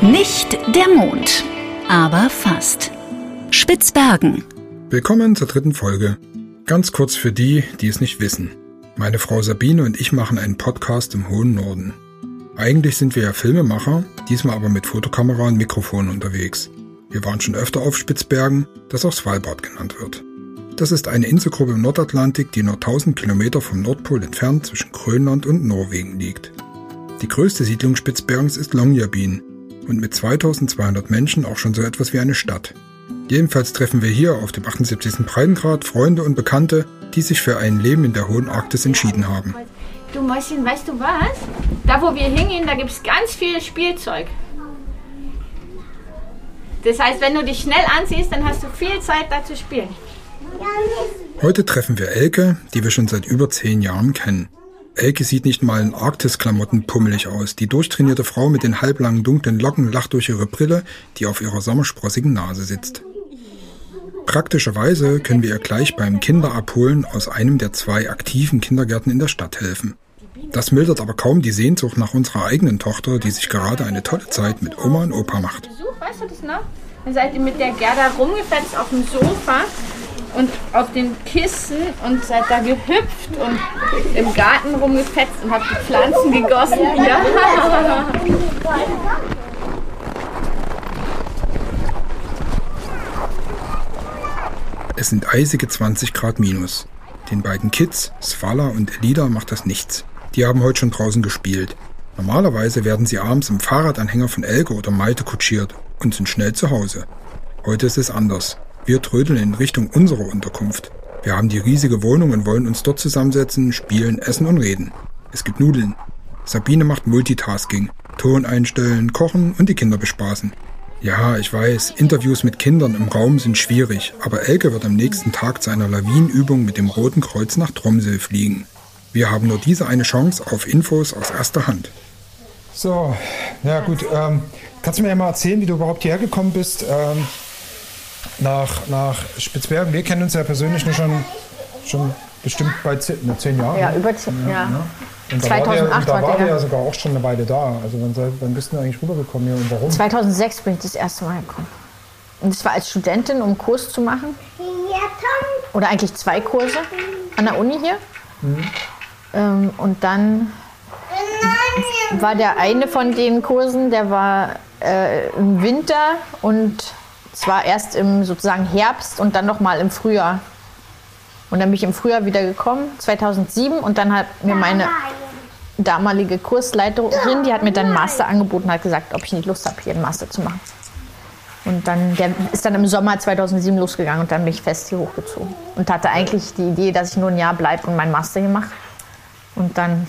Nicht der Mond, aber fast. Spitzbergen. Willkommen zur dritten Folge. Ganz kurz für die, die es nicht wissen. Meine Frau Sabine und ich machen einen Podcast im hohen Norden. Eigentlich sind wir ja Filmemacher, diesmal aber mit Fotokamera und Mikrofon unterwegs. Wir waren schon öfter auf Spitzbergen, das auch Svalbard genannt wird. Das ist eine Inselgruppe im Nordatlantik, die nur 1000 Kilometer vom Nordpol entfernt zwischen Grönland und Norwegen liegt. Die größte Siedlung Spitzbergens ist Longyearbyen und mit 2200 Menschen auch schon so etwas wie eine Stadt. Jedenfalls treffen wir hier auf dem 78. Breitengrad Freunde und Bekannte, die sich für ein Leben in der hohen Arktis entschieden haben. Du Mäuschen, weißt du was? Da wo wir hingehen, da gibt es ganz viel Spielzeug. Das heißt, wenn du dich schnell anziehst, dann hast du viel Zeit da zu spielen. Heute treffen wir Elke, die wir schon seit über zehn Jahren kennen. Elke sieht nicht mal in Arktisklamotten pummelig aus. Die durchtrainierte Frau mit den halblangen dunklen Locken lacht durch ihre Brille, die auf ihrer sommersprossigen Nase sitzt. Praktischerweise können wir ihr gleich beim Kinderabholen aus einem der zwei aktiven Kindergärten in der Stadt helfen. Das mildert aber kaum die Sehnsucht nach unserer eigenen Tochter, die sich gerade eine tolle Zeit mit Oma und Opa macht. Besuch, weißt du das noch? Dann seid ihr mit der Gerda rumgefetzt auf dem Sofa und auf den Kissen und seid da gehüpft und im Garten rumgefetzt und habt die Pflanzen gegossen. Ja. Es sind eisige 20 Grad minus. Den beiden Kids, Svala und Elida, macht das nichts. Die haben heute schon draußen gespielt. Normalerweise werden sie abends im Fahrradanhänger von Elke oder Malte kutschiert und sind schnell zu Hause. Heute ist es anders. Wir trödeln in Richtung unserer Unterkunft. Wir haben die riesige Wohnung und wollen uns dort zusammensetzen, spielen, essen und reden. Es gibt Nudeln. Sabine macht Multitasking. Ton einstellen, kochen und die Kinder bespaßen. Ja, ich weiß, Interviews mit Kindern im Raum sind schwierig, aber Elke wird am nächsten Tag zu einer Lawinenübung mit dem Roten Kreuz nach Tromsø fliegen. Wir haben nur diese eine Chance auf Infos aus erster Hand. So, ja gut. Ähm, kannst du mir ja mal erzählen, wie du überhaupt hierher gekommen bist? Ähm, nach, nach Spitzbergen. Wir kennen uns ja persönlich nur schon, schon bestimmt bei zehn, ne, zehn Jahren. Ja, über zehn, ja. ja. Und da 2008 war der, da war der ja sogar auch schon eine Weile da. Also wann, wann bist du eigentlich rübergekommen hier und warum? 2006 bin ich das erste Mal gekommen. Und das war als Studentin, um einen Kurs zu machen. Oder eigentlich zwei Kurse an der Uni hier. Mhm. Ähm, und dann war der eine von den Kursen, der war äh, im Winter und zwar erst im sozusagen Herbst und dann nochmal im Frühjahr. Und dann bin ich im Frühjahr wieder gekommen, 2007, und dann hat mir meine damalige Kursleiterin, die hat mir dann einen Master angeboten, hat gesagt, ob ich nicht Lust habe, hier einen Master zu machen. Und dann, der ist dann im Sommer 2007 losgegangen und dann bin ich fest hier hochgezogen. Und hatte eigentlich die Idee, dass ich nur ein Jahr bleibe und meinen Master hier mache. Und dann,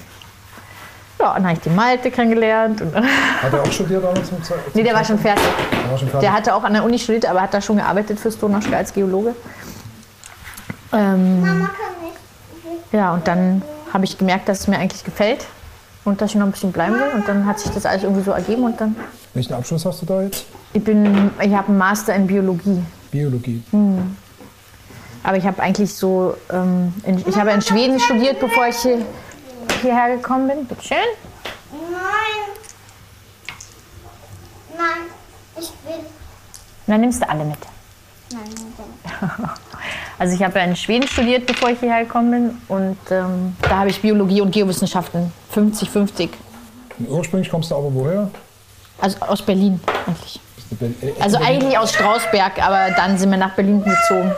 ja, dann habe ich die Malte kennengelernt. Und hat er auch studiert damals? Zum nee, der war schon fertig. Der, war schon fertig. der hatte auch an der Uni studiert, aber hat da schon gearbeitet für Stonoschka als Geologe. Ähm, Mama kann nicht. Ja, und dann habe ich gemerkt, dass es mir eigentlich gefällt und dass ich noch ein bisschen bleiben will. Und dann hat sich das alles irgendwie so ergeben und dann. Welchen Abschluss hast du da jetzt? Ich bin, ich habe einen Master in Biologie. Biologie. Hm. Aber ich habe eigentlich so, ähm, in, ich habe in Schweden studiert, bevor ich hier, hierher gekommen bin. Bitte schön. Nein. Nein, ich will. Und dann nimmst du alle mit. Nein, nein. Also ich habe ja in Schweden studiert, bevor ich hierher gekommen bin. Und ähm, da habe ich Biologie und Geowissenschaften 50-50. Ursprünglich kommst du aber woher? Also aus Berlin eigentlich. Also eigentlich aus Strausberg, aber dann sind wir nach Berlin gezogen.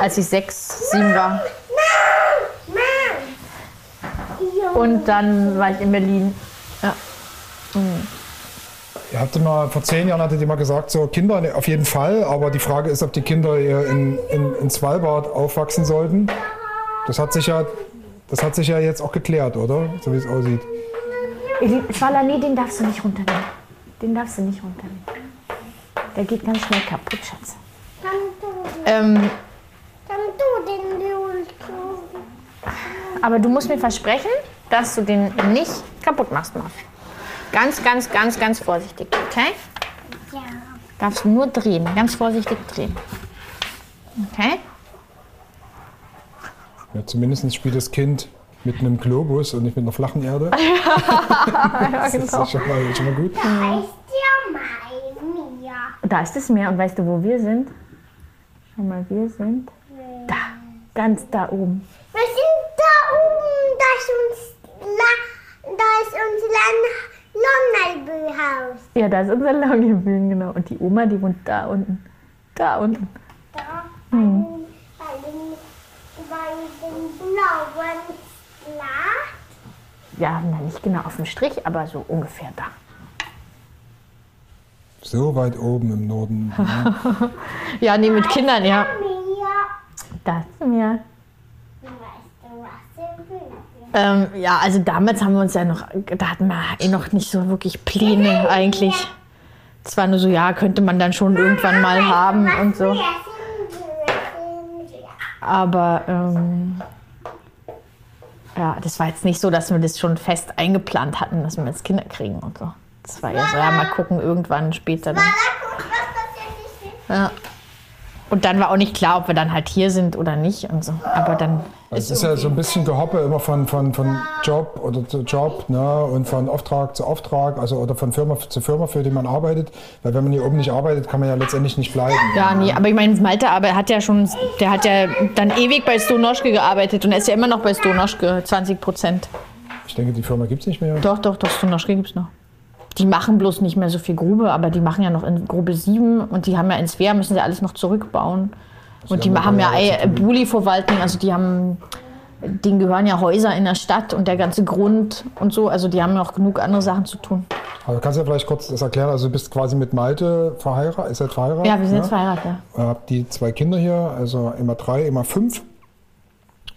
Als ich sechs, sieben war. Und dann war ich in Berlin. Ja. Mhm. Ihr habt mal, vor zehn Jahren hattet ihr mal gesagt, so Kinder auf jeden Fall, aber die Frage ist, ob die Kinder in, in, in Svalbard aufwachsen sollten. Das hat sich ja, das hat sich ja jetzt auch geklärt, oder? So wie es aussieht. Schwala, nee, den darfst du nicht runternehmen. Den darfst du nicht runternehmen. Der geht ganz schnell kaputt, Schatz. Dann ähm, Dann du den Aber du musst mir versprechen, dass du den nicht kaputt machst, Marv. Ganz, ganz, ganz, ganz vorsichtig, okay? Ja. Darfst nur drehen, ganz vorsichtig drehen. Okay? Ja, zumindest spielt das Kind mit einem Globus und nicht mit einer flachen Erde. ja, genau. Das ist schon mal, schon mal gut. Da ist der Da ist das Meer und weißt du, wo wir sind? Schau mal, wir sind da, ganz da oben. Wir sind da oben, da ist uns, La, da ist unser Lonnerbühaus. Ja, da ist unser Langebühn, genau. Und die Oma, die wohnt da unten. Da unten. Da, bei, den, bei, den, bei den blauen Schlag. Ja, na, nicht genau auf dem Strich, aber so ungefähr da. So weit oben im Norden. Ja, nee, mit Kindern, ja. Mir, Da ist mir. weißt du, was sie will? Ähm, ja, also damals haben wir uns ja noch, da hatten wir eh noch nicht so wirklich Pläne eigentlich. Es war nur so, ja, könnte man dann schon irgendwann mal haben und so. Aber ähm, ja, das war jetzt nicht so, dass wir das schon fest eingeplant hatten, dass wir jetzt Kinder kriegen und so. Das war ja so, ja, mal gucken, irgendwann später dann. Ja. Und dann war auch nicht klar, ob wir dann halt hier sind oder nicht und so. Aber dann Es ist ja so ein bisschen Gehoppe immer von, von, von Job oder zu Job ne? und von Auftrag zu Auftrag, also oder von Firma zu Firma, für die man arbeitet. Weil wenn man hier oben nicht arbeitet, kann man ja letztendlich nicht bleiben. Ja, nee, aber ich meine, Malte aber hat ja schon, der hat ja dann ewig bei Stonoschke gearbeitet und er ist ja immer noch bei Stonoschke, 20 Prozent. Ich denke, die Firma gibt es nicht mehr. Doch, doch, doch, Stonoschke gibt's noch. Die machen bloß nicht mehr so viel Grube, aber die machen ja noch in Grube 7 und die haben ja in Svea, müssen sie alles noch zurückbauen. Und die haben haben ja ja Ei- Buli-Verwaltung, also die haben, denen gehören ja Häuser in der Stadt und der ganze Grund und so, also die haben noch genug andere Sachen zu tun. Aber kannst du ja vielleicht kurz das erklären? Also du bist quasi mit Malte verheiratet, ist er verheiratet? Ja, wir sind ne? jetzt verheiratet. ja. Ihr habt die zwei Kinder hier, also immer drei, immer fünf.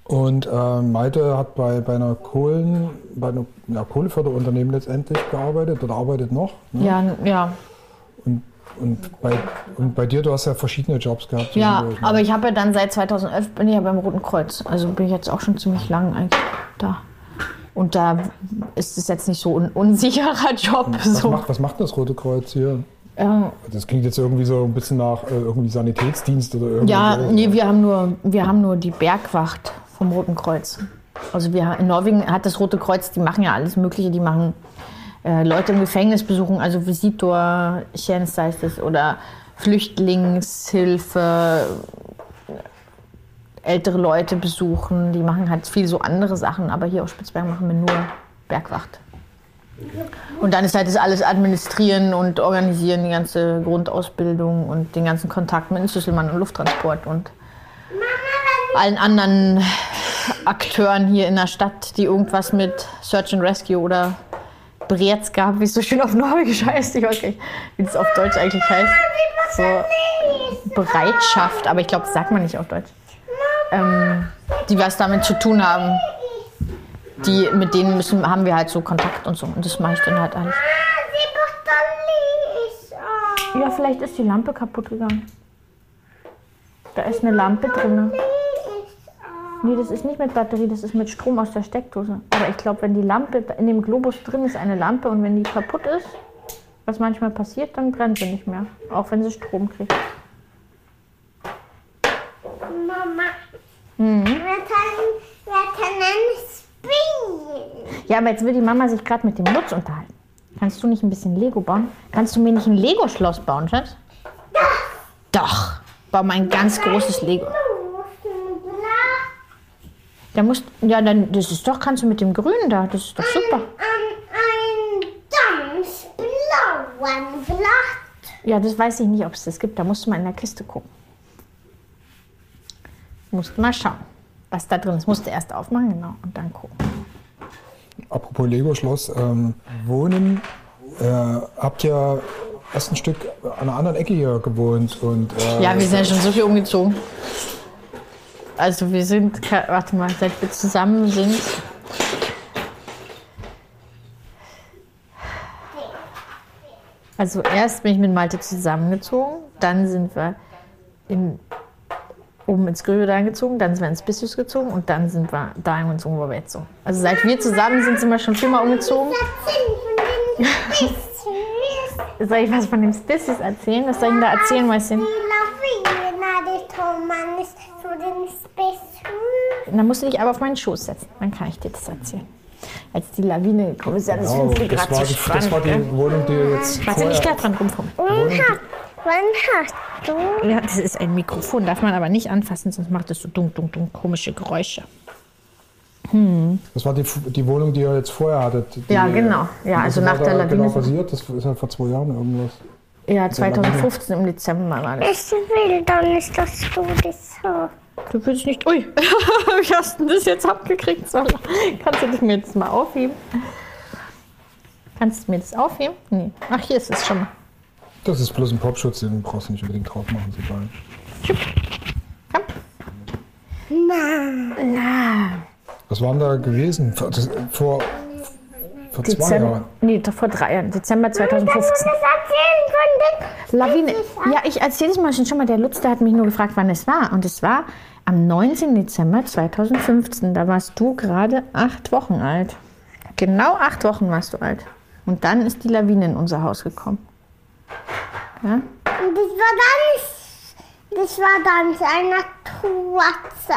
Und äh, Malte hat bei, bei einer Kohlen, bei einem ja, Kohleförderunternehmen letztendlich gearbeitet oder arbeitet noch. Ne? Ja, ja, Und, und, bei, und bei dir, du hast ja verschiedene Jobs gehabt. ja, ne? aber ich habe ja dann seit 2011 bin ich ja beim Roten Kreuz, also bin ich jetzt auch schon ziemlich lang eigentlich da. Und da ist es jetzt nicht so ein unsicherer Job. was, So. macht, was macht das Rote Kreuz hier? Ja, Das klingt jetzt irgendwie so ein bisschen nach äh, irgendwie Sanitätsdienst oder irgendwie. Ja, so. nee, wir haben nur, wir haben nur die Bergwacht vom Roten Kreuz. Also wir, in Norwegen hat das Rote Kreuz, die machen ja alles Mögliche, die machen äh, Leute im Gefängnis besuchen, also Visitor, Tjänst heißt es, oder Flüchtlingshilfe, ältere Leute besuchen, die machen halt viel so andere Sachen, aber hier auf Spitzbergen machen wir nur Bergwacht. Und dann ist halt das alles administrieren und organisieren, die ganze Grundausbildung und den ganzen Kontakt mit dem Schlüsselmann und Lufttransport und allen anderen Akteuren hier in der Stadt, die irgendwas mit Search and Rescue oder Beredskap, wie es so schön auf Norwegisch heißt, ich weiß nicht, wie das auf Deutsch eigentlich heißt. So Bereitschaft, aber ich glaube, das sagt man nicht auf Deutsch. Ähm, die was damit zu tun haben. Die, mit denen müssen, haben wir halt so Kontakt und so. Und das mache ich dann halt alles. Ja, vielleicht ist die Lampe kaputt gegangen. Da ist eine Lampe drin. Nee, das ist nicht mit Batterie, das ist mit Strom aus der Steckdose. Aber ich glaube, wenn die Lampe, in dem Globus drin ist eine Lampe und wenn die kaputt ist, was manchmal passiert, dann brennt sie nicht mehr. Auch wenn sie Strom kriegt. Mama, Mhm. wir können, wir können spielen. Ja, aber jetzt will die Mama sich gerade mit dem Lutz unterhalten. Kannst du nicht ein bisschen Lego bauen? Kannst du mir nicht ein Lego-Schloss bauen, Schatz? Doch. Bau mal ein ganz großes Lego. Du musst ein Blatt, Da musst, ja, dann, das ist doch, kannst du mit dem Grünen da, das ist doch super. an ein ganz blauen Blatt. Ja, das weiß ich nicht, ob es das gibt. Da musst du mal in der Kiste gucken. Musst mal schauen, was da drin ist. Musst du erst aufmachen, genau, und dann gucken. Apropos Lego-Schloss, ähm, Wohnen. Äh, habt ihr erst ein Stück an einer anderen Ecke hier gewohnt und äh, Ja, wir sind ja schon so viel umgezogen. Also wir sind, warte mal, seit wir zusammen sind. Also erst bin ich mit Malte zusammengezogen, dann sind wir in, oben ins Gröbedal gezogen, dann sind wir ins Bissus gezogen und dann sind wir dahin gezogen, wo wir jetzt so. Also seit wir zusammen sind, sind wir schon viermal umgezogen. Soll ich was von dem Bissus erzählen? Was soll ich denn da erzählen, Mäuschen? Zu Bissus. Dann musst du dich aber auf meinen Schoß setzen. Dann kann ich dir das erzählen. Als die Lawine gekommen ist, ja, das Genau, findest du das, gerade war so die, das war die? Wohnung, die jetzt Warte, nicht gleich dran rumfummeln. Und Wann hast du? Ja, das ist ein Mikrofon, darf man aber nicht anfassen, sonst macht es so dunk, dunk, dunk, komische Geräusche. Das war die, die Wohnung, die ihr jetzt vorher hattet. Die, Ja, genau. Ja, was also nach der da Lawine. genau passiert? Das ist ja vor zwei Jahren irgendwas. Ja, 2015 im Dezember war das. Ich will doch nicht, dass du das so. Du willst nicht. Ui, wie hast du das jetzt abgekriegt, Sola? Kannst du das mir jetzt mal aufheben? Kannst du mir das aufheben? Nee. Ach, hier ist es schon mal. Das ist bloß ein Popschutz, den brauchst du nicht unbedingt drauf machen. Ist egal. Komm. Was war denn da gewesen? Vor, vor, vor zwei Dezember. Jahren. Nee, doch vor drei Jahren. Dezember 2015. Das erzählen von den. Lawine. Ja, ich erzähle es mal schon, schon mal. Der Lutz, der hat mich nur gefragt, wann es war. Und es war am 19. Dezember 2015. Da warst du gerade acht Wochen alt. Genau acht Wochen warst du alt. Und dann ist die Lawine in unser Haus gekommen. Ja? Und das war dann. Das war dann schwarze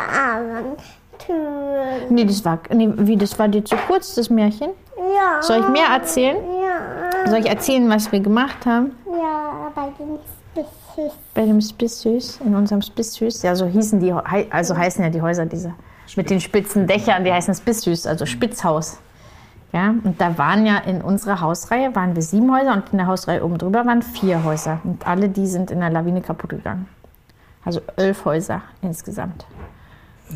Tür. Nee, das war, nee, wie, das war dir zu kurz, das Märchen? Ja. Soll ich mehr erzählen? Ja, Soll ich erzählen, was wir gemacht haben? ja, bei den Spitzus. Bei dem Spissüß, in unserem Spissüß. Ja, so hießen die, also heißen ja die Häuser diese mit den spitzen Dächern, die heißen Spissüß, also Spitzhaus. Ja, und da waren ja in unserer Hausreihe waren wir sieben Häuser und in der Hausreihe oben drüber waren vier Häuser. Und alle die sind in der Lawine kaputt gegangen. Also elf Häuser insgesamt.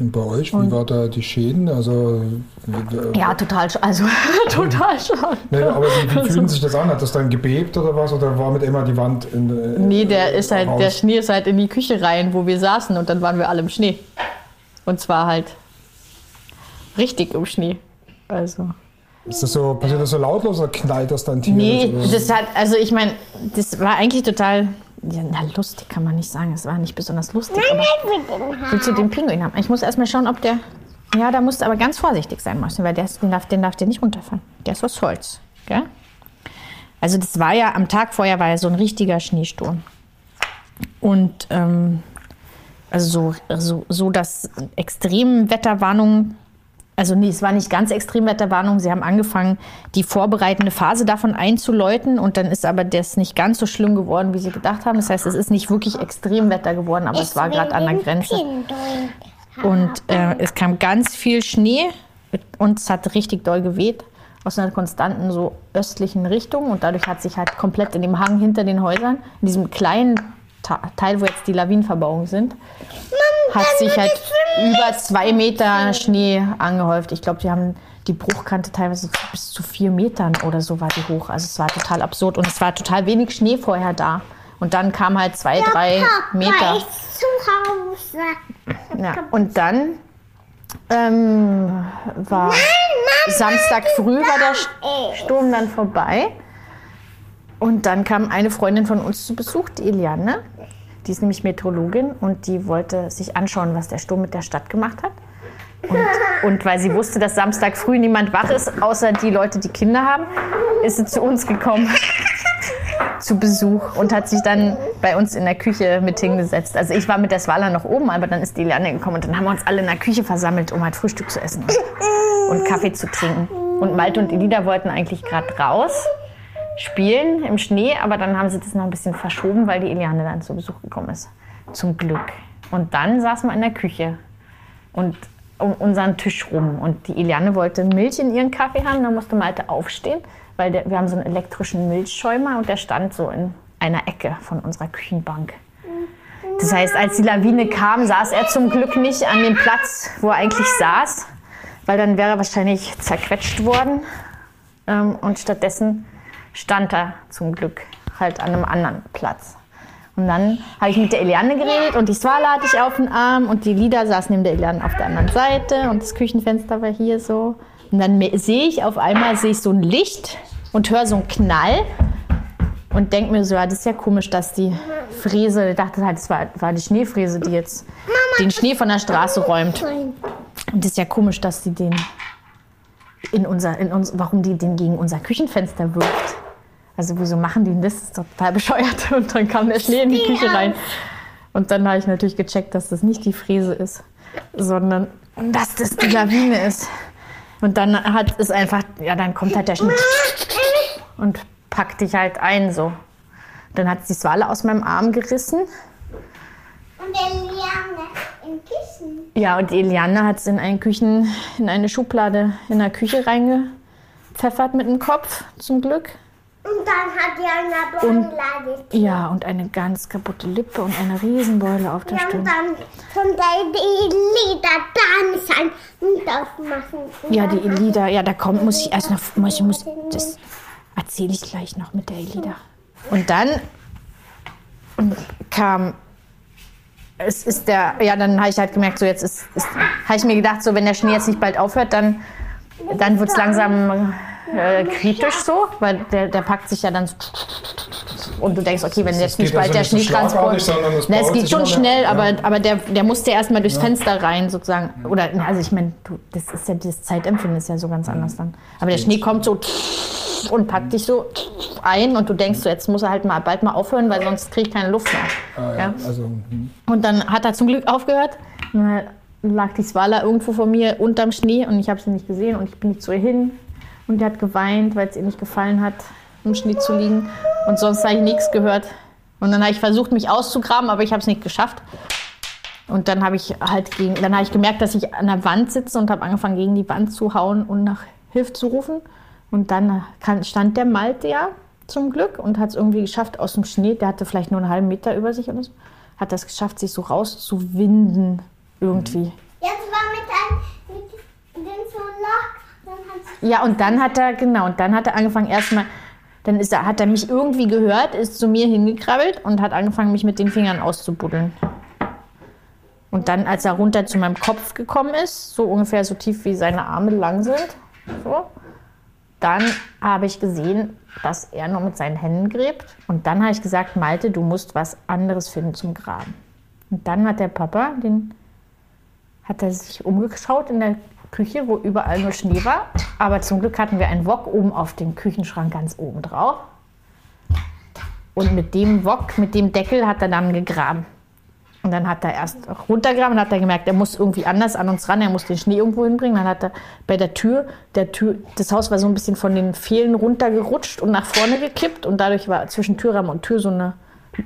Bei euch, wie war da die Schäden? Also, äh, Ja, total, also total schade. nee, aber wie, wie fühlen sich das an? Hat das dann gebebt oder was? Oder war mit immer die Wand in äh, Nee, der ist halt, raus? der Schnee ist halt in die Küche rein, wo wir saßen und dann waren wir alle im Schnee. Und zwar halt richtig im Schnee. Also. Ist das so, passiert das so lautlos oder knallt das dann tierisch? Nee, das hat, also ich meine, das war eigentlich total, ja, na lustig kann man nicht sagen, es war nicht besonders lustig, aber willst du den Pinguin haben? Ich muss erstmal schauen, ob der, ja, da musst du aber ganz vorsichtig sein, Martin, weil der, ist- den, darf, den darf der nicht runterfallen. Der ist aus Holz, gell? Also das war ja, am Tag vorher war ja so ein richtiger Schneesturm. Und ähm, also so, so, so dass Extremwetterwarnungen, also nee, es war nicht ganz Extremwetterwarnung, sie haben angefangen, die vorbereitende Phase davon einzuläuten und dann ist aber das nicht ganz so schlimm geworden, wie sie gedacht haben. Das heißt, es ist nicht wirklich Extremwetter geworden, aber es war gerade an der Grenze. Und äh, es kam ganz viel Schnee und es hat richtig doll geweht aus einer konstanten so östlichen Richtung und dadurch hat sich halt komplett in dem Hang hinter den Häusern, in diesem kleinen Teil, wo jetzt die Lawinenverbauungen sind, hat sich halt über zwei Meter Schnee angehäuft. Ich glaube, die haben die Bruchkante teilweise bis zu vier Metern oder so war die hoch. Also es war total absurd und es war total wenig Schnee vorher da. Und dann kam halt zwei, drei Meter. Papa ist zu Hause. Ja, und dann ähm, war Samstag früh war der St- Sturm dann vorbei. Und dann kam eine Freundin von uns zu Besuch, die Eliane. Die ist nämlich Meteorologin und die wollte sich anschauen, was der Sturm mit der Stadt gemacht hat. Und, und weil sie wusste, dass Samstag früh niemand wach ist, außer die Leute, die Kinder haben, ist sie zu uns gekommen zu Besuch und hat sich dann bei uns in der Küche mit hingesetzt. Also ich war mit der Swala noch oben, aber dann ist die Liane gekommen und dann haben wir uns alle in der Küche versammelt, um halt Frühstück zu essen und, und Kaffee zu trinken. Und Malte und Elida wollten eigentlich gerade raus spielen im Schnee, aber dann haben sie das noch ein bisschen verschoben, weil die Eliane dann zu Besuch gekommen ist. Zum Glück. Und dann saßen wir in der Küche und um unseren Tisch rum. Und die Eliane wollte Milch in ihren Kaffee haben, dann musste Malte aufstehen, weil der, wir haben so einen elektrischen Milchschäumer und der stand so in einer Ecke von unserer Küchenbank. Das heißt, als die Lawine kam, saß er zum Glück nicht an dem Platz, wo er eigentlich saß, weil dann wäre er wahrscheinlich zerquetscht worden. Ähm, und stattdessen stand er zum Glück halt an einem anderen Platz. Und dann habe ich mit der Eliane geredet und die Swala hatte ich auf den Arm und die Lida saß neben der Eliane auf der anderen Seite und das Küchenfenster war hier so. Und dann sehe ich auf einmal sehe ich so ein Licht und höre so einen Knall und denke mir so, ja, das ist ja komisch, dass die Fräse, ich dachte halt, es war, war die Schneefräse, die jetzt den Schnee von der Straße räumt. Und das ist ja komisch, dass die den in unser, in uns, warum die den gegen unser Küchenfenster wirft. Also wieso machen die denn das? Das ist doch total bescheuert. Und dann kam der Schnee in die Küche rein. Und dann habe ich natürlich gecheckt, dass das nicht die Fräse ist, sondern dass das die Lawine ist. Und dann hat es einfach, ja, dann kommt halt der Schnee und packt dich halt ein so. Dann hat sie die Swale aus meinem Arm gerissen. Und Eliane im Kissen. Ja, und Eliane hat es in, einen Küchen, in eine Schublade in der Küche reingepfeffert mit dem Kopf, zum Glück. Und dann hat die eine Und- Blondlade. Ja, und eine ganz kaputte Lippe und eine Riesenbeule auf der Ja, und Stirn. dann konnte die Lieder da sein und aufmachen. Und Ja, die Elida, ja, da kommt, muss ich erst noch, muss, ich muss, das erzähle ich gleich noch mit der Elida. Und dann kam, es ist der, ja, dann habe ich halt gemerkt, so jetzt ist, ist habe ich mir gedacht, so wenn der Schnee jetzt nicht bald aufhört, dann, dann wird es langsam äh, kritisch so, weil der, der packt sich ja dann so und du denkst, okay, wenn jetzt nicht bald also der Schneetransport. es Na, es geht schon schnell, Ja. aber, aber der, der musste erstmal durchs Fenster rein sozusagen. Oder also ich meine, das ist ja das Zeitempfinden ist ja so ganz anders dann. Aber der Schnee kommt so und packt dich so ein und du denkst so, jetzt muss er halt mal bald mal aufhören, weil sonst kriege ich keine Luft mehr. Ah, ja. Ja. Also, hm. Und dann hat er zum Glück aufgehört. Und dann lag die Swala irgendwo vor mir unterm Schnee und ich habe sie nicht gesehen und ich bin nicht zu ihr hin. Und die hat geweint, weil es ihr nicht gefallen hat, im Schnee zu liegen. Und sonst habe ich nichts gehört. Und dann habe ich versucht, mich auszugraben, aber ich habe es nicht geschafft. Und dann habe ich halt gegen, dann habe ich gemerkt, dass ich an der Wand sitze und habe angefangen, gegen die Wand zu hauen und nach Hilfe zu rufen. Und dann stand der Malte ja zum Glück und hat es irgendwie geschafft aus dem Schnee. Der hatte vielleicht nur einen halben Meter über sich oder so. Hat das geschafft, sich so rauszuwinden irgendwie. Jetzt war mit einem, mit dem so Loch, dann hat Ja, und dann hat er, genau, und dann hat er angefangen erstmal, dann ist er, hat er mich irgendwie gehört, ist zu mir hingekrabbelt und hat angefangen, mich mit den Fingern auszubuddeln. Und dann, als er runter zu meinem Kopf gekommen ist, so ungefähr so tief wie seine Arme lang sind, so, dann habe ich gesehen, dass er nur mit seinen Händen gräbt. Und dann habe ich gesagt, Malte, du musst was anderes finden zum Graben. Und dann hat der Papa, den hat er sich umgeschaut in der Küche, wo überall nur Schnee war. Aber zum Glück hatten wir einen Wok oben auf dem Küchenschrank ganz oben drauf. Und mit dem Wok, mit dem Deckel hat er dann gegraben. Und dann hat er erst runtergegraben und hat er gemerkt, er muss irgendwie anders an uns ran, er muss den Schnee irgendwo hinbringen. Dann hat er bei der Tür, der Tür, das Haus war so ein bisschen von den Pfählen runtergerutscht und nach vorne gekippt und dadurch war zwischen Türrahmen und Tür so eine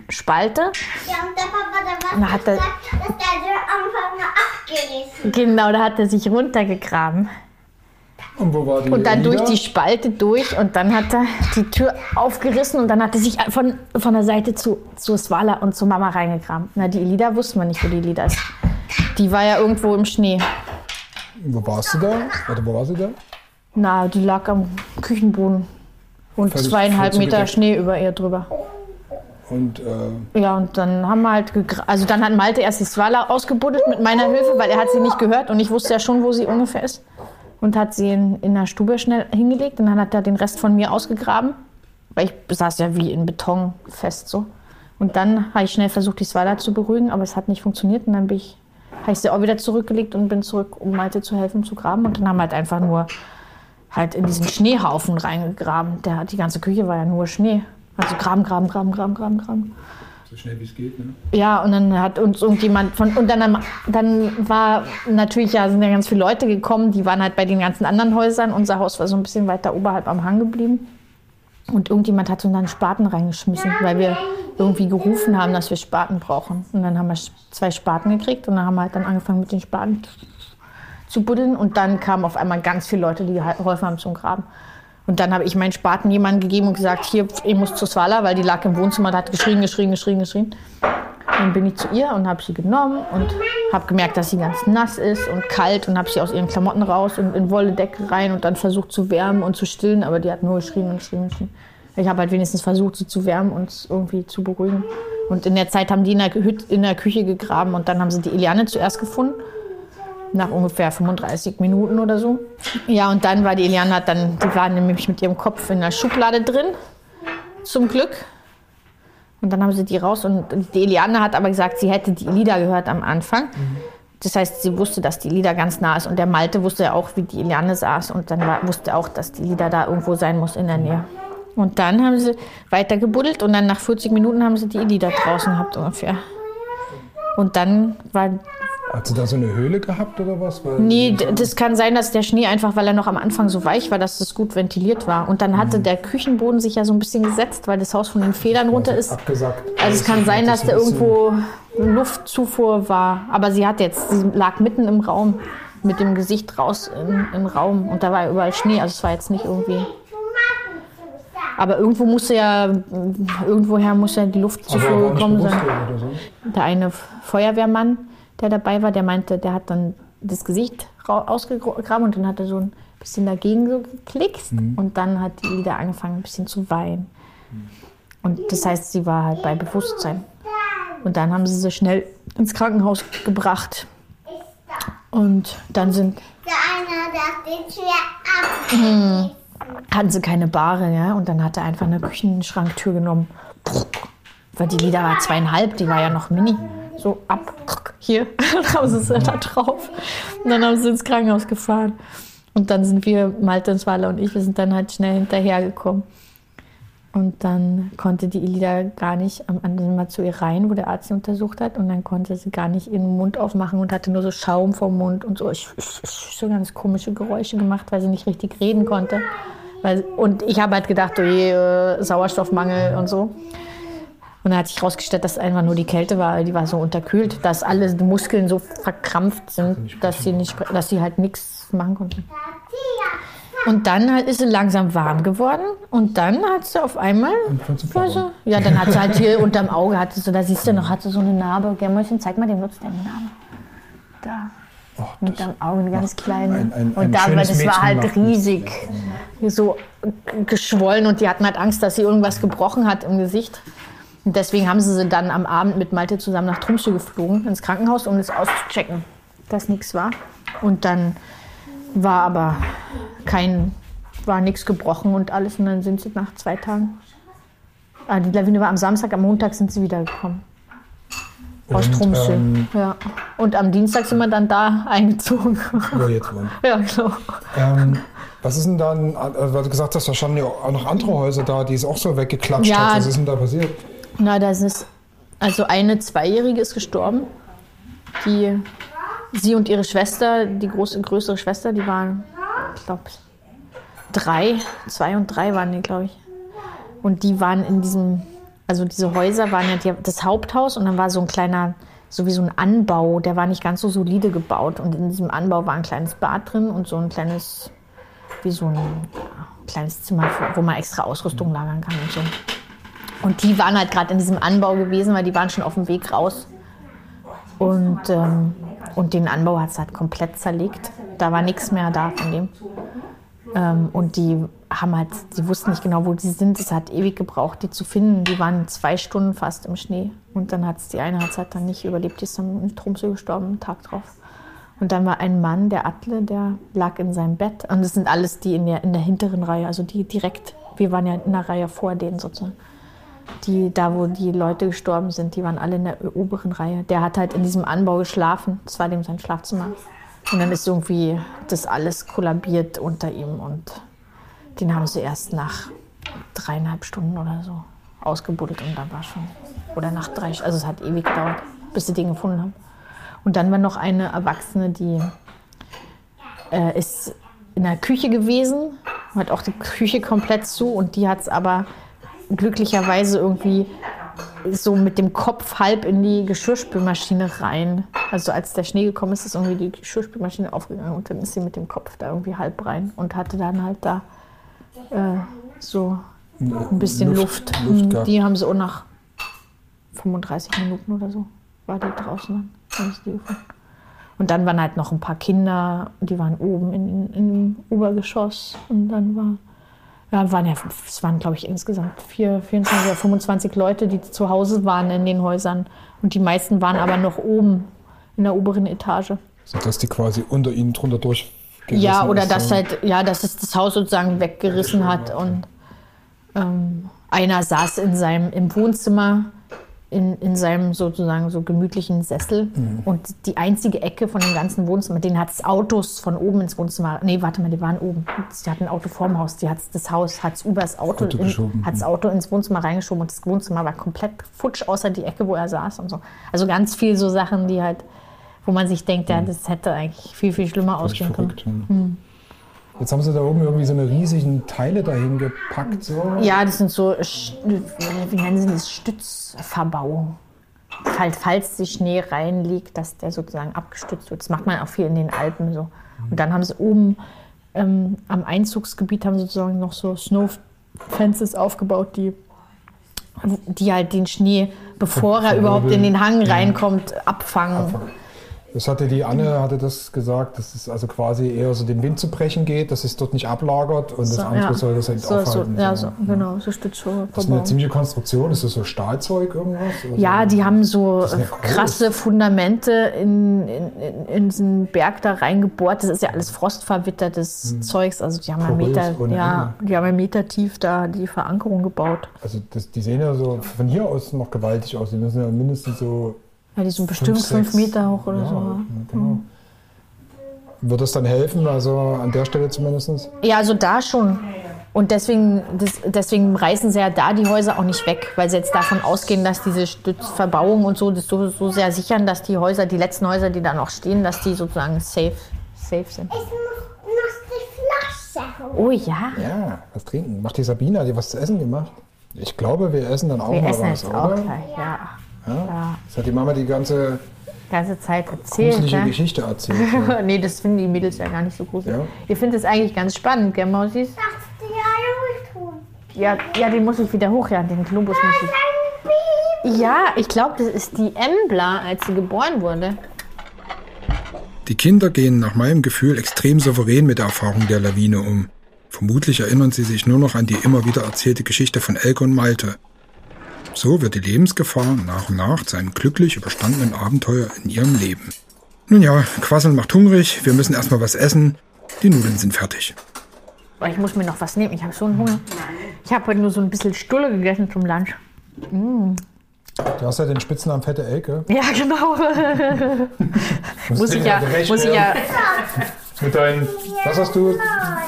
Spalte. ja, und der Papa, der was Na, hat er- gesagt, dass der einfach mal abgerissen. Genau, da hat er sich runtergegraben. Und wo war die Und dann Elida? durch die Spalte durch und dann hat er die Tür aufgerissen und dann hat er sich von, von der Seite zu, zu Swala und zu Mama reingegraben. Na, die Elida wusste man nicht, wo die Elida ist. Die war ja irgendwo im Schnee. Wo warst du da? Warte, wo war sie da? Na, die lag am Küchenboden. Und Völlig zweieinhalb Meter. Schnee über ihr drüber. Und äh, Ja, und dann haben wir halt Also dann hat Malte erst die Swala ausgebuddelt mit meiner Hilfe, weil er hat sie nicht gehört und ich wusste ja schon, wo sie ungefähr ist. Und hat sie in, in der Stube schnell hingelegt und dann hat er den Rest von mir ausgegraben. Weil ich saß ja wie in Beton fest so. Und dann habe ich schnell versucht, die Swala zu beruhigen, aber es hat nicht funktioniert. Und dann bin ich, habe ich sie auch wieder zurückgelegt und bin zurück, um Malte zu helfen zu graben. Und dann haben wir halt einfach nur halt in diesen Schneehaufen reingegraben. Der, die ganze Küche war ja nur Schnee. Also graben, graben, graben, graben, graben, graben. so schnell wie es geht, ne? Ja, und dann hat uns irgendjemand von, und dann, dann war natürlich, ja, sind ja ganz viele Leute gekommen, die waren halt bei den ganzen anderen Häusern. Unser Haus war so ein bisschen weiter oberhalb am Hang geblieben. Und irgendjemand hat uns dann Spaten reingeschmissen, weil wir irgendwie gerufen haben, dass wir Spaten brauchen. Und dann haben wir zwei Spaten gekriegt und dann haben wir halt dann angefangen mit den Spaten zu buddeln. Und dann kamen auf einmal ganz viele Leute, die halt geholfen haben zum Graben. Und dann habe ich meinen Spaten jemandem gegeben und gesagt, hier, ich muss zur Swala, weil die lag im Wohnzimmer, da hat geschrien, geschrien, geschrien, geschrien. Dann bin ich zu ihr und habe sie genommen und habe gemerkt, dass sie ganz nass ist und kalt und habe sie aus ihren Klamotten raus und in Wolledecke rein und dann versucht zu wärmen und zu stillen, aber die hat nur geschrien und geschrien geschrien. Ich habe halt wenigstens versucht, sie zu wärmen und irgendwie zu beruhigen. Und in der Zeit haben die in der, Hüt in der Küche gegraben und dann haben sie die Eliane zuerst gefunden nach ungefähr 35 Minuten oder so. Ja, und dann war die Eliane hat dann, die war nämlich mit ihrem Kopf in der Schublade drin, zum Glück. Und dann haben sie die raus und die Eliane hat aber gesagt, sie hätte die Elida gehört am Anfang. Das heißt, sie wusste, dass die Elida ganz nah ist und der Malte wusste ja auch, wie die Eliane saß und dann war, wusste auch, dass die Elida da irgendwo sein muss in der Nähe. Und dann haben sie weiter gebuddelt und dann nach 40 Minuten haben sie die Elida draußen gehabt ungefähr. Und dann war, Hat sie da so eine Höhle gehabt oder was? Weil Nee, das kann sein, dass der Schnee einfach, weil er noch am Anfang so weich war, dass das gut ventiliert war. Und dann hatte der Küchenboden sich ja so ein bisschen gesetzt, weil das Haus von den Federn runter ist. Abgesackt. Also es kann sein, dass da irgendwo Luftzufuhr war. Aber sie hat jetzt, sie lag mitten im Raum mit dem Gesicht raus in den Raum. Und da war überall Schnee. Also es war jetzt nicht irgendwie. Aber irgendwo musste ja, irgendwoher muss ja die Luftzufuhr gekommen sein. Der eine Feuerwehrmann, der dabei war, der meinte, der hat dann das Gesicht ra- ausgegraben und dann hat er so ein bisschen dagegen so geklickst und dann hat die wieder angefangen ein bisschen zu weinen. Und das heißt, sie war halt bei Bewusstsein. Und dann haben sie sie schnell ins Krankenhaus gebracht. Und dann sind, Der eine schwer ab. hatten sie keine Bahre, ja, und dann hat er einfach eine Küchenschranktür genommen. Weil die Lieder war zweieinhalb, die war ja noch mini. So ab, hier, dann haben sie es da drauf. Und dann haben sie ins Krankenhaus gefahren. Und dann sind wir, Malte und Swala und ich, wir sind dann halt schnell hinterhergekommen. Und dann konnte die Elida gar nicht am anderen Mal zu ihr rein, wo der Arzt sie untersucht hat. Und dann konnte sie gar nicht ihren Mund aufmachen und hatte nur so Schaum vom Mund und so, so ganz komische Geräusche gemacht, weil sie nicht richtig reden konnte. Weil, und ich habe halt gedacht, oh je, äh, Sauerstoffmangel und so. Und dann hat sich herausgestellt, dass es einfach nur die Kälte war, die war so unterkühlt, dass alle Muskeln so verkrampft sind, dass sie, nicht, dass sie halt nichts machen konnten. Und dann halt ist sie langsam warm geworden und dann hat sie auf einmal, fängt sie war so, ja, dann hat sie halt hier unterm Auge, hatte so, da siehst du noch, hatte so eine Narbe. Gernmäuschen, zeig mal den Lutz, deine Narbe. Da. Unterm Auge, eine ganz kleine. ein- ein- ein und da, das war halt riesig, so geschwollen und die hatten halt Angst, dass sie irgendwas gebrochen hat im Gesicht. Und deswegen haben sie sie dann am Abend mit Malte zusammen nach Tromsø geflogen, ins Krankenhaus, um das auszuchecken, dass nichts war. Und dann war aber kein, war nichts gebrochen und alles. Und dann sind sie nach zwei Tagen. Ah, die Lawine war am Samstag, am Montag sind sie wiedergekommen. Aus Und, Tromsø. ähm, ja. Und am Dienstag sind wir dann da eingezogen. Wo jetzt wohnt. ja, genau. Ähm, was ist denn dann, äh, weil du gesagt hast, da standen ja auch noch andere Häuser da, die es auch so weggeklatscht Ja. hat. Was ist denn da passiert? Na, das ist. Also eine Zweijährige ist gestorben. Die, sie und ihre Schwester, die große, größere Schwester, die waren, ich glaube, drei, zwei und drei waren die, glaube ich. Und die waren in diesem, also diese Häuser waren ja die, das Haupthaus und dann war so ein kleiner, so wie so ein Anbau, der war nicht ganz so solide gebaut. Und in diesem Anbau war ein kleines Bad drin und so ein kleines, wie so ein ja, kleines Zimmer, wo man extra Ausrüstung lagern kann und so. Und die waren halt gerade in diesem Anbau gewesen, weil die waren schon auf dem Weg raus. Und, ähm, und den Anbau hat es halt komplett zerlegt. Da war nichts mehr da von dem. Ähm, und die haben halt, die wussten nicht genau, wo die sind. Es hat ewig gebraucht, die zu finden. Die waren zwei Stunden fast im Schnee. Und dann hat es die eine hat's halt dann nicht überlebt, die ist dann in Tromsø gestorben, einen Tag drauf. Und dann war ein Mann, der Atle, der lag in seinem Bett. Und das sind alles die in der, in der hinteren Reihe, also die direkt, wir waren ja in der Reihe vor denen sozusagen die, da wo die Leute gestorben sind, die waren alle in der oberen Reihe. Der hat halt in diesem Anbau geschlafen. Das war dem sein Schlafzimmer. Und dann ist irgendwie das alles kollabiert unter ihm und den haben sie erst nach dreieinhalb Stunden oder so ausgebuddelt und dann war schon, oder nach drei, also es hat ewig gedauert, bis sie den gefunden haben. Und dann war noch eine Erwachsene, die äh, ist in der Küche gewesen, hat auch die Küche komplett zu und die hat es aber glücklicherweise irgendwie so mit dem Kopf halb in die Geschirrspülmaschine rein. Also als der Schnee gekommen ist, ist irgendwie die Geschirrspülmaschine aufgegangen und dann ist sie mit dem Kopf da irgendwie halb rein und hatte dann halt da äh, so ein bisschen Luft. Luft- Luft Mhm, die haben sie auch nach 35 Minuten oder so, war die draußen dann. Und dann waren halt noch ein paar Kinder, die waren oben in, in, im Obergeschoss und dann war ja, waren ja, es waren, glaube ich, insgesamt vier, 24 oder 25 Leute, die zu Hause waren in den Häusern. Und die meisten waren aber noch oben in der oberen Etage. So, dass die quasi unter ihnen drunter durch. Ja, oder ist, dass halt, ja, dass es das Haus sozusagen weggerissen hat. Und ähm, einer saß in seinem, im Wohnzimmer in, in seinem sozusagen so gemütlichen Sessel. Und die einzige Ecke von dem ganzen Wohnzimmer, den hat es Autos von oben ins Wohnzimmer. Nee, warte mal, die waren oben. Die hatten ein Auto vorm Haus. Die hat's, das Haus hat es übers Auto, Auto in, hat's Auto ins Wohnzimmer reingeschoben und das Wohnzimmer war komplett futsch, außer die Ecke, wo er saß und so. Also ganz viel so Sachen, die halt, wo man sich denkt, ja, das hätte eigentlich viel, viel schlimmer Völlig ausgehen können. verrückt, hm. Jetzt haben sie da oben irgendwie so eine riesigen Teile dahin gepackt. So. Ja, das sind so, wie nennen sie das, Stützverbauungen. Falls, falls der Schnee reinliegt, dass der sozusagen abgestützt wird. Das macht man auch viel in den Alpen so. Und dann haben sie oben ähm, am Einzugsgebiet haben sozusagen noch so Snow Fences aufgebaut, die, die halt den Schnee, bevor er überhaupt in den Hang reinkommt, abfangen. Das hatte die Anne hatte das gesagt, dass es also quasi eher so den Wind zu brechen geht, dass es dort nicht ablagert und das So, andere ja. soll das halt So, so, aufhalten. ja, so. so, genau, so Das ist eine ziemliche Konstruktion. Ist das so Stahlzeug irgendwas? Oder Ja, so? die haben so ja krasse Fundamente in, in, in, in diesen Berg da reingebohrt. Das ist ja alles frostverwittertes Zeugs. Also die haben ja Meter, ja, die haben Meter tief da die Verankerung gebaut. Also das, die sehen ja so von hier aus noch gewaltig aus. Die müssen ja mindestens so Ja, die sind bestimmt fünf, sechs- Meter hoch oder ja, so. Genau. Wird das dann helfen? Also an der Stelle zumindest? Ja, also da schon. Und deswegen, das, deswegen reißen sie ja da die Häuser auch nicht weg, weil sie jetzt davon ausgehen, dass diese Stützverbauungen und so das so, so sehr sichern, dass die Häuser, die letzten Häuser, die da noch stehen, dass die sozusagen safe, safe sind. Ich muss noch die Flasche holen. Oh ja. Ja, was trinken. Macht die Sabine, hat die was zu essen gemacht? Ich glaube, wir essen dann auch Wir mal essen was, jetzt auch oder? gleich, ja. Das hat die Mama die ganze ganze Zeit erzählt. gruselige Ne? Geschichte erzählt. Ja. nee, das finden die Mädels ja gar nicht so gruselig. Ja. Ihr findet es eigentlich ganz spannend, gell, Mausis? Das die ja tun. Ja, ja, den muss ich wieder hoch, ja, den Globus muss ich. Ein Baby. Ja, ich glaube, das ist die Embla, als sie geboren wurde. Die Kinder gehen nach meinem Gefühl extrem souverän mit der Erfahrung der Lawine um. Vermutlich erinnern sie sich nur noch an die immer wieder erzählte Geschichte von Elke und Malte. So wird die Lebensgefahr nach und nach zu einem glücklich überstandenen Abenteuer in ihrem Leben. Nun ja, Quasseln macht hungrig, wir müssen erstmal was essen. Die Nudeln sind fertig. Aber ich muss mir noch was nehmen, ich habe so einen Hunger. Ich habe heute nur so ein bisschen Stulle gegessen zum Lunch. Du hast ja den Spitznamen Fette Elke. Ja, genau. muss ich ja, muss ich ja, Mit deinen, was hast du,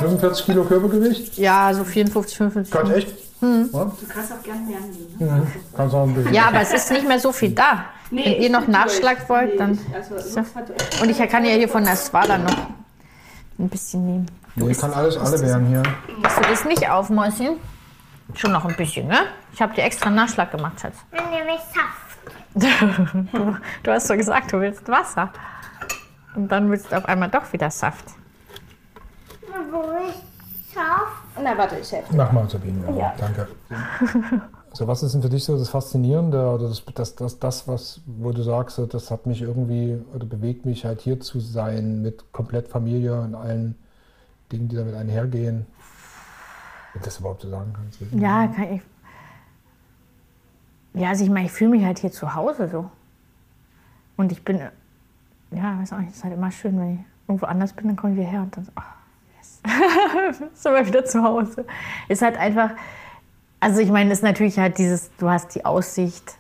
45 Kilo Körpergewicht? ja, so 54, 55. Kannst echt? Hm. Ja? Du kannst auch gerne mehr nehmen. Ne? Kannst auch ein bisschen. Ja, aber es ist nicht mehr so viel da. Wenn ihr noch Nachschlag wollt, dann. Also, So. Und ich kann ja hier von der Swala noch ein bisschen nehmen. Nee, kann alles alle werden hier. Machst du das nicht auf, Mäuschen? Schon noch ein bisschen, ne? Ich habe dir extra Nachschlag gemacht, Schatz. Dann nehme ich Saft. Du, du hast doch gesagt, du willst Wasser. Und dann willst du auf einmal doch wieder Saft. Wo ist Saft? Na, warte, ich helfe. Mach mal, Sabine. Ja. Danke. Also was ist denn für dich so das Faszinierende oder das, das, das, das, was, wo du sagst, so, das hat mich irgendwie oder bewegt mich halt hier zu sein mit komplett Familie und allen Dingen, die damit einhergehen? Wenn du das überhaupt so sagen kannst. Ja, kann ich. Ja, also ich meine, ich fühle mich halt hier zu Hause so. Und ich bin, ja, weiß auch nicht, es ist halt immer schön, wenn ich irgendwo anders bin, dann komme ich hierher und dann so, ach. Sind wir wieder zu Hause. Ist halt einfach, also ich meine, ist natürlich halt dieses, du hast die Aussicht,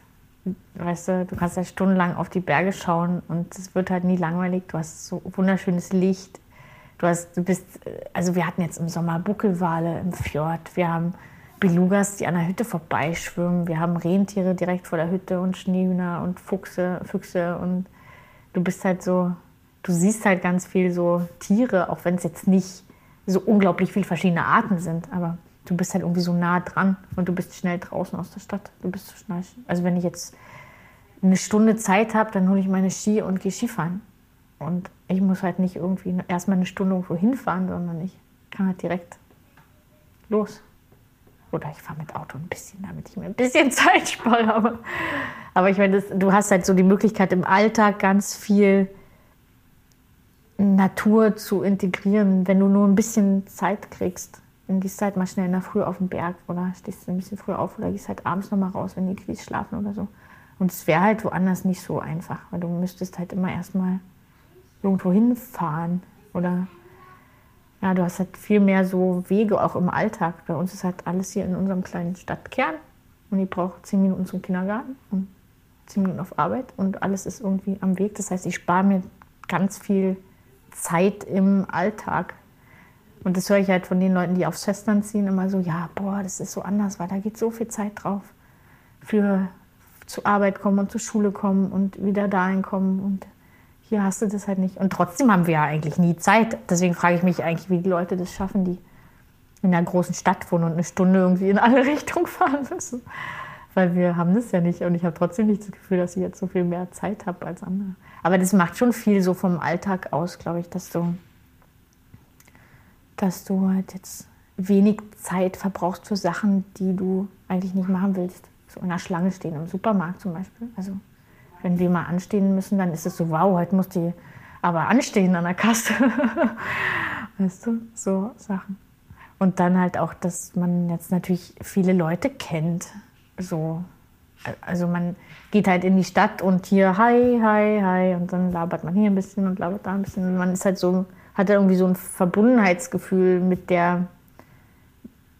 weißt du, du kannst ja stundenlang auf die Berge schauen und es wird halt nie langweilig. Du hast so wunderschönes Licht. Du hast, du bist, also wir hatten jetzt im Sommer Buckelwale im Fjord. Wir haben Belugas, die an der Hütte vorbeischwimmen. Wir haben Rentiere direkt vor der Hütte und Schneehühner und Fuchse, Füchse und du bist halt so, du siehst halt ganz viel so Tiere, auch wenn es jetzt nicht so unglaublich viele verschiedene Arten sind, aber du bist halt irgendwie so nah dran und du bist schnell draußen aus der Stadt. Du bist so schnell, also wenn ich jetzt eine Stunde Zeit habe, dann hole ich meine Ski und gehe Skifahren. Und ich muss halt nicht irgendwie erstmal eine Stunde irgendwo hinfahren, sondern ich kann halt direkt los. Oder ich fahre mit Auto ein bisschen, damit ich mir ein bisschen Zeit spare. Aber, aber ich meine, du hast halt so die Möglichkeit im Alltag ganz viel Natur zu integrieren, wenn du nur ein bisschen Zeit kriegst. Dann gehst du halt mal schnell in der Früh auf den Berg oder stehst ein bisschen früher auf oder gehst halt abends nochmal raus, wenn die Kiddies schlafen oder so. Und es wäre halt woanders nicht so einfach, weil du müsstest halt immer erstmal irgendwo hinfahren oder ja, du hast halt viel mehr so Wege auch im Alltag. Bei uns ist halt alles hier in unserem kleinen Stadtkern und ich brauche zehn Minuten zum Kindergarten und zehn Minuten auf Arbeit und alles ist irgendwie am Weg. Das heißt, ich spare mir ganz viel Zeit im Alltag. Und das höre ich halt von den Leuten, die aufs Festland ziehen, immer so, ja, boah, das ist so anders, weil da geht so viel Zeit drauf. Für zur Arbeit kommen und zur Schule kommen und wieder dahin kommen und hier hast du das halt nicht. Und trotzdem haben wir ja eigentlich nie Zeit. Deswegen frage ich mich eigentlich, wie die Leute das schaffen, die in einer großen Stadt wohnen und eine Stunde irgendwie in alle Richtungen fahren müssen. Weil wir haben das ja nicht und ich habe trotzdem nicht das Gefühl, dass ich jetzt so viel mehr Zeit habe als andere. Aber das macht schon viel so vom Alltag aus, glaube ich, dass du, dass du halt jetzt wenig Zeit verbrauchst für Sachen, die du eigentlich nicht machen willst. So in der Schlange stehen, im Supermarkt zum Beispiel. Also wenn wir mal anstehen müssen, dann ist es so, wow, heute muss die aber anstehen an der Kasse. weißt du, so Sachen. Und dann halt auch, dass man jetzt natürlich viele Leute kennt. So, also man geht halt in die Stadt und hier hi, hi, hi und dann labert man hier ein bisschen und labert da ein bisschen. Und man ist halt so, hat halt irgendwie so ein Verbundenheitsgefühl mit der,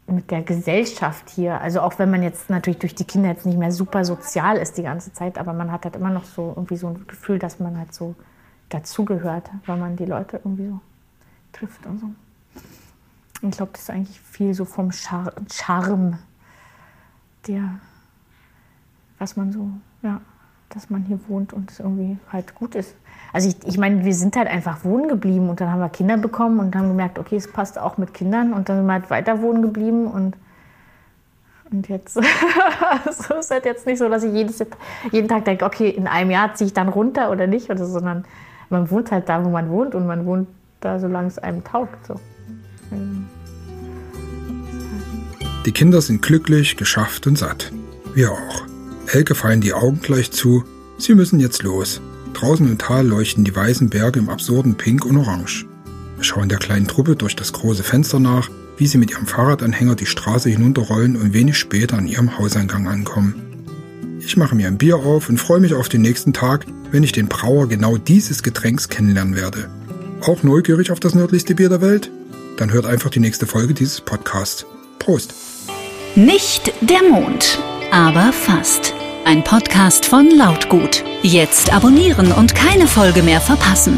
mit der Gesellschaft hier. Also auch wenn man jetzt natürlich durch die Kinder jetzt nicht mehr super sozial ist die ganze Zeit, aber man hat halt immer noch so irgendwie so ein Gefühl, dass man halt so dazugehört, weil man die Leute irgendwie so trifft und so. Ich glaube, das ist eigentlich viel so vom Char Charme, der, was man so, ja, dass man hier wohnt und es irgendwie halt gut ist. Also ich, ich meine, wir sind halt einfach wohnen geblieben und dann haben wir Kinder bekommen und haben gemerkt, okay, es passt auch mit Kindern und dann sind wir halt weiter wohnen geblieben und und jetzt also ist halt jetzt nicht so, dass ich jedes, jeden Tag denke, okay, in einem Jahr ziehe ich dann runter oder nicht, oder so, sondern man wohnt halt da, wo man wohnt und man wohnt da, solange es einem taugt. So. Die Kinder sind glücklich, geschafft und satt. Wir auch. Elke fallen die Augen gleich zu. Sie müssen jetzt los. Draußen im Tal leuchten die weißen Berge im absurden Pink und Orange. Wir schauen der kleinen Truppe durch das große Fenster nach, wie sie mit ihrem Fahrradanhänger die Straße hinunterrollen und wenig später an ihrem Hauseingang ankommen. Ich mache mir ein Bier auf und freue mich auf den nächsten Tag, wenn ich den Brauer genau dieses Getränks kennenlernen werde. Auch neugierig auf das nördlichste Bier der Welt? Dann hört einfach die nächste Folge dieses Podcasts. Prost! Nicht der Mond, aber fast. Ein Podcast von Lautgut. Jetzt abonnieren und keine Folge mehr verpassen.